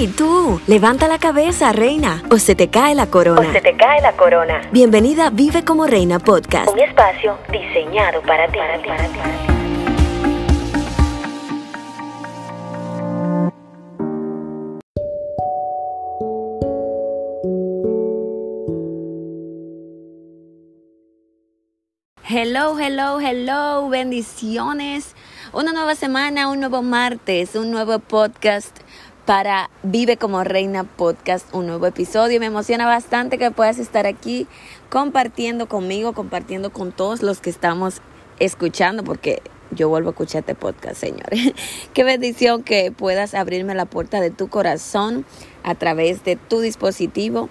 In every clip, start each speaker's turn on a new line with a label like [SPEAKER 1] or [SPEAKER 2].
[SPEAKER 1] Hey, tú, levanta la cabeza, reina, o se te cae la corona.
[SPEAKER 2] O se te cae la corona.
[SPEAKER 1] Bienvenida a Vive como Reina Podcast.
[SPEAKER 2] Un espacio diseñado para ti. Para ti, para ti.
[SPEAKER 1] Hello, hello, hello, bendiciones. Una nueva semana, un nuevo martes, un nuevo podcast para Vive como Reina Podcast, un nuevo episodio. Me emociona bastante que puedas estar aquí compartiendo conmigo, compartiendo con todos los que estamos escuchando, porque yo vuelvo a escuchar este podcast, señores. Qué bendición que puedas abrirme la puerta de tu corazón a través de tu dispositivo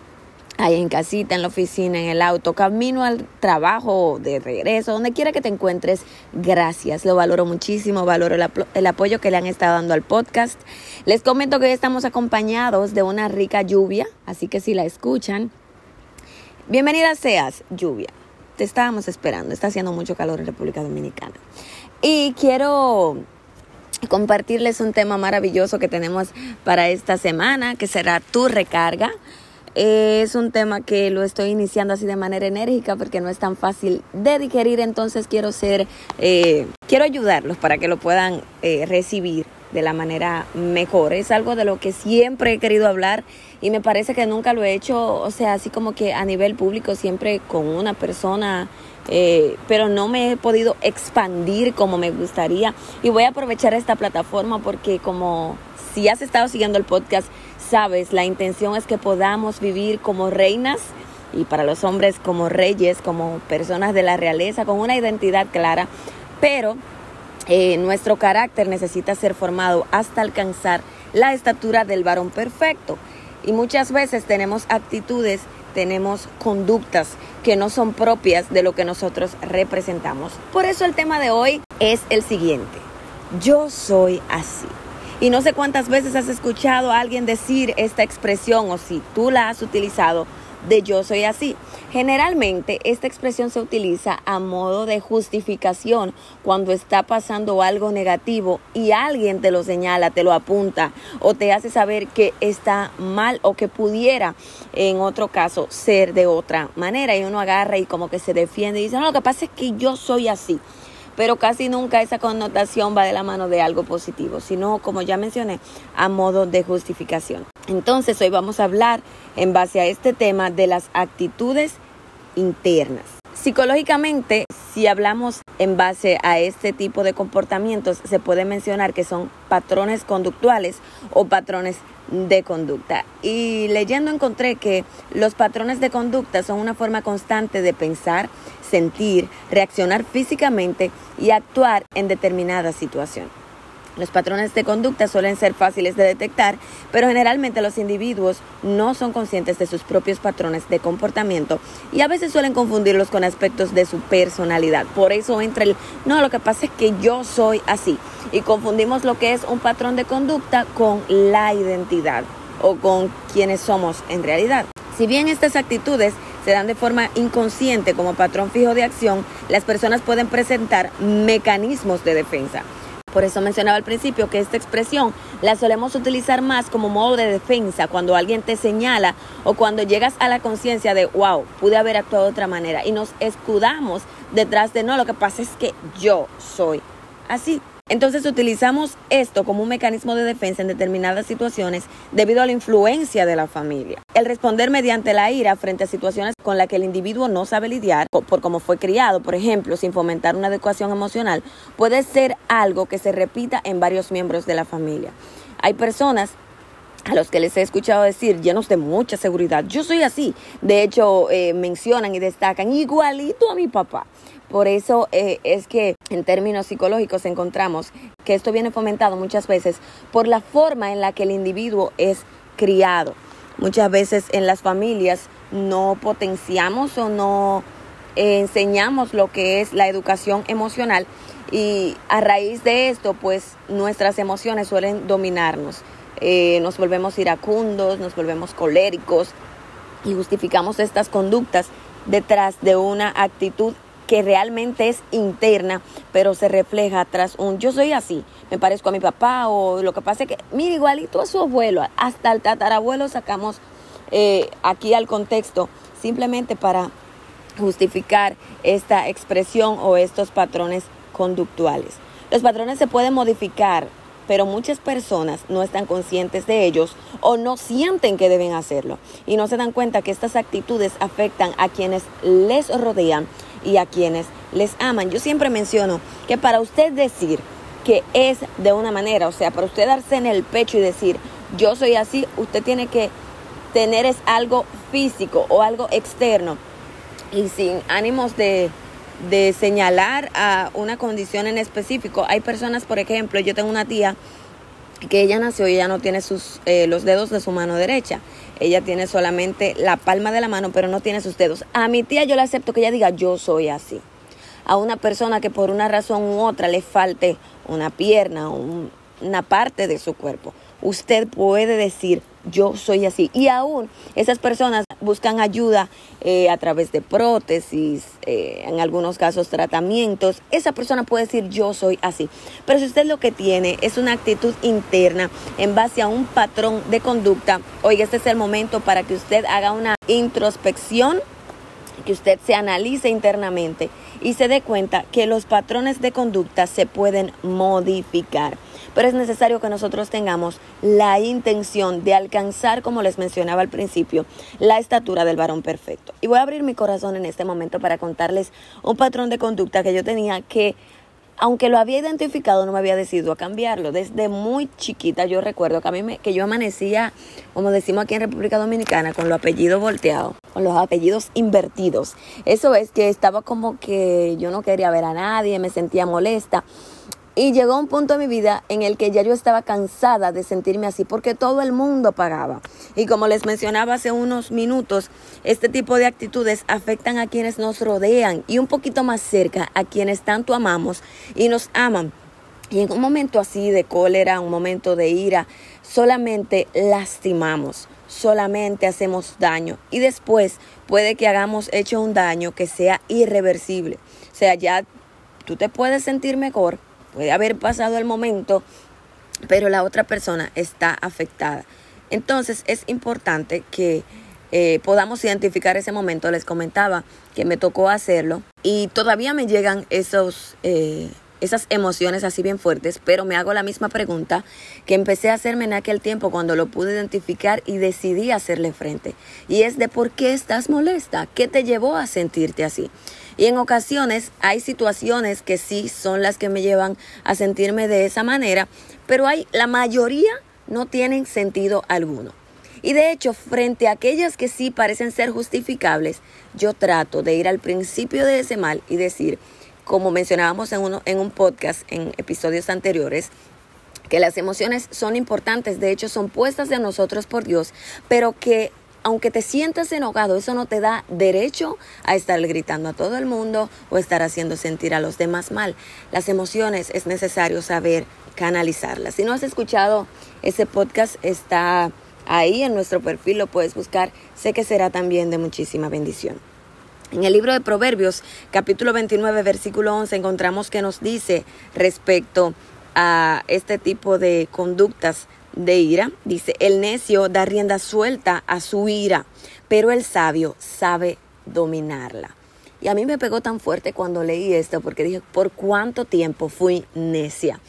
[SPEAKER 1] ahí en casita, en la oficina, en el auto, camino al trabajo, de regreso, donde quiera que te encuentres, gracias. Lo valoro muchísimo, valoro el, apoyo que le han estado dando al podcast. Les comento que hoy estamos acompañados de una rica lluvia, así que si la escuchan, bienvenida seas, lluvia. Te estábamos esperando, está haciendo mucho calor en República Dominicana. Y quiero compartirles un tema maravilloso que tenemos para esta semana, que será tu recarga. Es un tema que lo estoy iniciando así de manera enérgica porque no es tan fácil de digerir, entonces quiero ser, eh, quiero ayudarlos para que lo puedan eh, recibir de la manera mejor. Es algo de lo que siempre he querido hablar y me parece que nunca lo he hecho, o sea, así como que a nivel público, siempre con una persona, eh, pero no me he podido expandir como me gustaría. Y voy a aprovechar esta plataforma porque como si has estado siguiendo el podcast, sabes, la intención es que podamos vivir como reinas y para los hombres como reyes, como personas de la realeza, con una identidad clara, pero eh, nuestro carácter necesita ser formado hasta alcanzar la estatura del varón perfecto. Y muchas veces tenemos actitudes, tenemos conductas que no son propias de lo que nosotros representamos. Por eso el tema de hoy es el siguiente. Yo soy así. Y no sé cuántas veces has escuchado a alguien decir esta expresión o si tú la has utilizado de yo soy así. Generalmente esta expresión se utiliza a modo de justificación cuando está pasando algo negativo y alguien te lo señala, te lo apunta o te hace saber que está mal o que pudiera en otro caso ser de otra manera y uno agarra y como que se defiende y dice, no, lo que pasa es que yo soy así pero casi nunca esa connotación va de la mano de algo positivo, sino, como ya mencioné, a modo de justificación. Entonces, hoy vamos a hablar en base a este tema de las actitudes internas. Psicológicamente, si hablamos en base a este tipo de comportamientos, se puede mencionar que son patrones conductuales o patrones de conducta. Y leyendo encontré que los patrones de conducta son una forma constante de pensar, sentir, reaccionar físicamente y actuar en determinada situación. Los patrones de conducta suelen ser fáciles de detectar, pero generalmente los individuos no son conscientes de sus propios patrones de comportamiento y a veces suelen confundirlos con aspectos de su personalidad. Por eso entra el, no, lo que pasa es que yo soy así y confundimos lo que es un patrón de conducta con la identidad o con quienes somos en realidad. Si bien estas actitudes se dan de forma inconsciente como patrón fijo de acción, las personas pueden presentar mecanismos de defensa. Por eso mencionaba al principio que esta expresión la solemos utilizar más como modo de defensa cuando alguien te señala o cuando llegas a la conciencia de, wow, pude haber actuado de otra manera y nos escudamos detrás de, no, lo que pasa es que yo soy así. Entonces utilizamos esto como un mecanismo de defensa en determinadas situaciones debido a la influencia de la familia. El responder mediante la ira frente a situaciones con las que el individuo no sabe lidiar por cómo fue criado, por ejemplo, sin fomentar una adecuación emocional, puede ser algo que se repita en varios miembros de la familia. Hay personas a los que les he escuchado decir, llenos de mucha seguridad, yo soy así. De hecho, eh, mencionan y destacan igualito a mi papá. Por eso eh, es que en términos psicológicos encontramos que esto viene fomentado muchas veces por la forma en la que el individuo es criado. Muchas veces en las familias no potenciamos o no enseñamos lo que es la educación emocional y a raíz de esto pues nuestras emociones suelen dominarnos. Eh, nos volvemos iracundos, nos volvemos coléricos y justificamos estas conductas detrás de una actitud que realmente es interna, pero se refleja tras un yo soy así, me parezco a mi papá o lo que pasa es que, mira, igualito a su abuelo, hasta el tatarabuelo sacamos eh, aquí al contexto, simplemente para justificar esta expresión o estos patrones conductuales. Los patrones se pueden modificar, pero muchas personas no están conscientes de ellos o no sienten que deben hacerlo y no se dan cuenta que estas actitudes afectan a quienes les rodean y a quienes les aman. Yo siempre menciono que para usted decir que es de una manera, o sea, para usted darse en el pecho y decir yo soy así, usted tiene que tener es algo físico o algo externo y sin ánimos de, de señalar a una condición en específico. Hay personas, por ejemplo, yo tengo una tía que ella nació y ella no tiene sus, eh, los dedos de su mano derecha. Ella tiene solamente la palma de la mano, pero no tiene sus dedos. A mi tía yo le acepto que ella diga yo soy así. A una persona que por una razón u otra le falte una pierna, o una parte de su cuerpo usted puede decir, yo soy así. Y aún esas personas buscan ayuda eh, a través de prótesis, eh, en algunos casos tratamientos. Esa persona puede decir, yo soy así. Pero si usted lo que tiene es una actitud interna en base a un patrón de conducta, oiga, este es el momento para que usted haga una introspección, que usted se analice internamente y se dé cuenta que los patrones de conducta se pueden modificar pero es necesario que nosotros tengamos la intención de alcanzar, como les mencionaba al principio, la estatura del varón perfecto. Y voy a abrir mi corazón en este momento para contarles un patrón de conducta que yo tenía que aunque lo había identificado, no me había decidido a cambiarlo. Desde muy chiquita yo recuerdo que a me, que yo amanecía, como decimos aquí en República Dominicana, con los apellidos volteados, con los apellidos invertidos. Eso es que estaba como que yo no quería ver a nadie, me sentía molesta. Y llegó un punto en mi vida en el que ya yo estaba cansada de sentirme así porque todo el mundo pagaba. Y como les mencionaba hace unos minutos, este tipo de actitudes afectan a quienes nos rodean y un poquito más cerca a quienes tanto amamos y nos aman. Y en un momento así de cólera, un momento de ira, solamente lastimamos, solamente hacemos daño y después puede que hagamos hecho un daño que sea irreversible. O sea, ya tú te puedes sentir mejor, puede haber pasado el momento, pero la otra persona está afectada. Entonces es importante que eh, podamos identificar ese momento. Les comentaba que me tocó hacerlo y todavía me llegan esos, eh, esas emociones así bien fuertes, pero me hago la misma pregunta que empecé a hacerme en aquel tiempo cuando lo pude identificar y decidí hacerle frente. Y es de por qué estás molesta, qué te llevó a sentirte así. Y en ocasiones hay situaciones que sí son las que me llevan a sentirme de esa manera, pero hay la mayoría no tienen sentido alguno. Y de hecho, frente a aquellas que sí parecen ser justificables, yo trato de ir al principio de ese mal y decir, como mencionábamos en, uno, en un podcast en episodios anteriores, que las emociones son importantes, de hecho son puestas de nosotros por Dios, pero que aunque te sientas enojado, eso no te da derecho a estar gritando a todo el mundo o estar haciendo sentir a los demás mal. Las emociones es necesario saber canalizarlas. Si no has escuchado ese podcast, está ahí en nuestro perfil, lo puedes buscar. Sé que será también de muchísima bendición. En el libro de Proverbios, capítulo 29, versículo 11, encontramos que nos dice respecto a este tipo de conductas de ira. Dice, el necio da rienda suelta a su ira, pero el sabio sabe dominarla. Y a mí me pegó tan fuerte cuando leí esto porque dije, ¿por cuánto tiempo fui necia?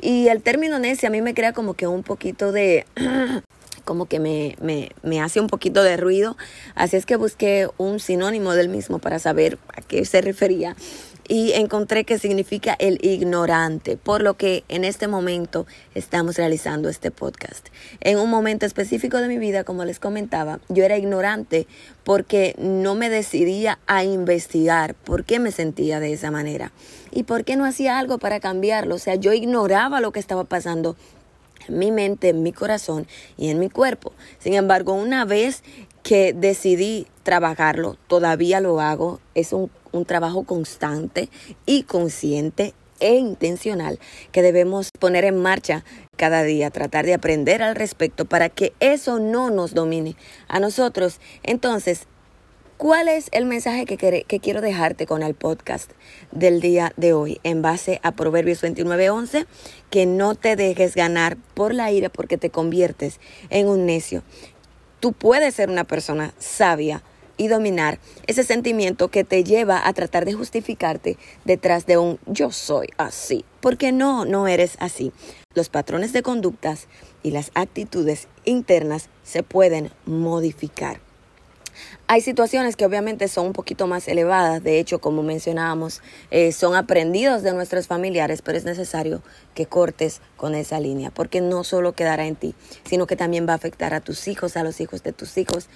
[SPEAKER 1] Y el término necia a mí me crea como que un poquito de... como que me, me, me, hace un poquito de ruido. Así es que busqué un sinónimo del mismo para saber a qué se refería y encontré que significa el ignorante, por lo que en este momento estamos realizando este podcast. En un momento específico de mi vida, como les comentaba, yo era ignorante porque no me decidía a investigar por qué me sentía de esa manera y por qué no hacía algo para cambiarlo. O sea, yo ignoraba lo que estaba pasando en mi mente, en mi corazón y en mi cuerpo. Sin embargo, una vez que decidí trabajarlo, todavía lo hago, es un un trabajo constante y consciente e intencional que debemos poner en marcha cada día, tratar de aprender al respecto para que eso no nos domine a nosotros. Entonces, ¿Cuál es el mensaje que, que quiero dejarte con el podcast del día de hoy en base a Proverbios 29:11? Que no te dejes ganar por la ira porque te conviertes en un necio. Tú puedes ser una persona sabia y dominar ese sentimiento que te lleva a tratar de justificarte detrás de un yo soy así, porque no, no eres así. Los patrones de conductas y las actitudes internas se pueden modificar. Hay situaciones que obviamente son un poquito más elevadas, de hecho, como mencionábamos, eh, son aprendidos de nuestros familiares, pero es necesario que cortes con esa línea, porque no solo quedará en ti, sino que también va a afectar a tus hijos, a los hijos de tus hijos.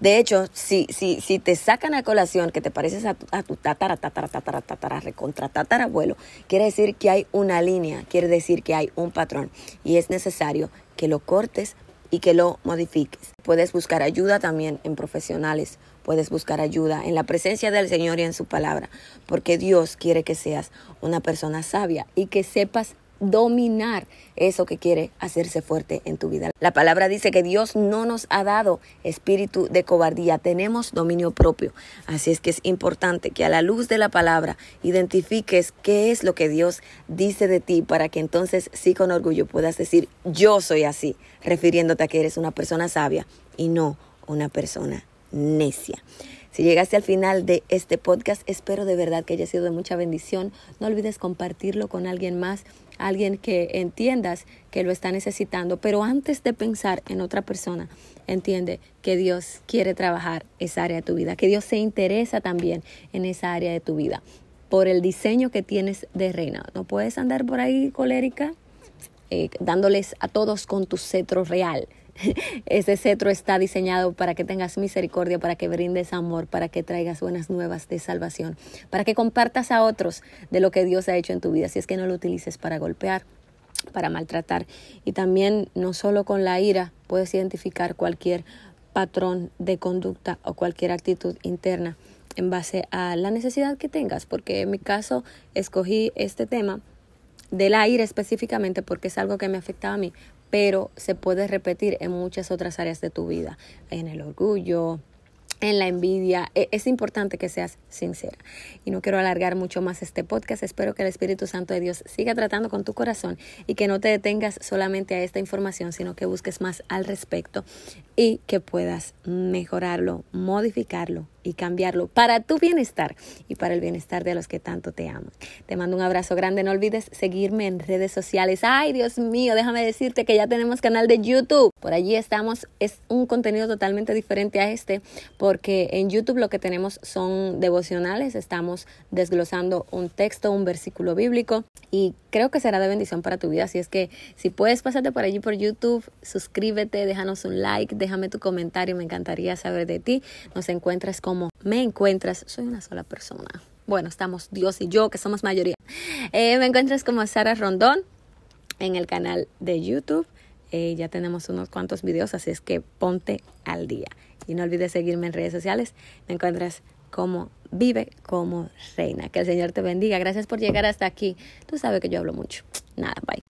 [SPEAKER 1] De hecho, si, si, si te sacan a colación que te pareces a tu, a tu tatara, tatara, tatara, tatara, recontra tatarabuelo, quiere decir que hay una línea, quiere decir que hay un patrón y es necesario que lo cortes y que lo modifiques. Puedes buscar ayuda también en profesionales, puedes buscar ayuda en la presencia del Señor y en su palabra, porque Dios quiere que seas una persona sabia y que sepas dominar eso que quiere hacerse fuerte en tu vida. La palabra dice que Dios no nos ha dado espíritu de cobardía, tenemos dominio propio. Así es que es importante que a la luz de la palabra identifiques qué es lo que Dios dice de ti para que entonces sí con orgullo puedas decir yo soy así, refiriéndote a que eres una persona sabia y no una persona necia. Si llegaste al final de este podcast, espero de verdad que haya sido de mucha bendición. No olvides compartirlo con alguien más, alguien que entiendas que lo está necesitando. Pero antes de pensar en otra persona, entiende que Dios quiere trabajar esa área de tu vida, que Dios se interesa también en esa área de tu vida por el diseño que tienes de reina. No puedes andar por ahí colérica eh, dándoles a todos con tu cetro real. Ese cetro está diseñado para que tengas misericordia, para que brindes amor, para que traigas buenas nuevas de salvación, para que compartas a otros de lo que Dios ha hecho en tu vida, si es que no lo utilices para golpear, para maltratar. Y también no solo con la ira puedes identificar cualquier patrón de conducta o cualquier actitud interna en base a la necesidad que tengas, porque en mi caso escogí este tema de la ira específicamente porque es algo que me afectaba a mí, pero se puede repetir en muchas otras áreas de tu vida, en el orgullo, en la envidia. E- Es importante que seas sincera. Y no quiero alargar mucho más este podcast. Espero que el Espíritu Santo de Dios siga tratando con tu corazón y que no te detengas solamente a esta información, sino que busques más al respecto y que puedas mejorarlo, modificarlo y cambiarlo para tu bienestar y para el bienestar de los que tanto te aman. Te mando un abrazo grande. No olvides seguirme en redes sociales. Ay, Dios mío, déjame decirte que ya tenemos canal de YouTube. Por allí estamos. Es un contenido totalmente diferente a este porque en YouTube lo que tenemos son devocionales. Estamos desglosando un texto, un versículo bíblico y creo que será de bendición para tu vida. Así es que si puedes pasarte por allí por YouTube, suscríbete, déjanos un like, déjame tu comentario. Me encantaría saber de ti. Nos encuentras como me encuentras. Soy una sola persona. Bueno, estamos Dios y yo, que somos mayoría. Eh, me encuentras como Sara Rondón en el canal de YouTube. Eh, ya tenemos unos cuantos videos, así es que ponte al día. Y no olvides seguirme en redes sociales. Me encuentras como Vive como Reina. Que el Señor te bendiga. Gracias por llegar hasta aquí. Tú sabes que yo hablo mucho. Nada, bye.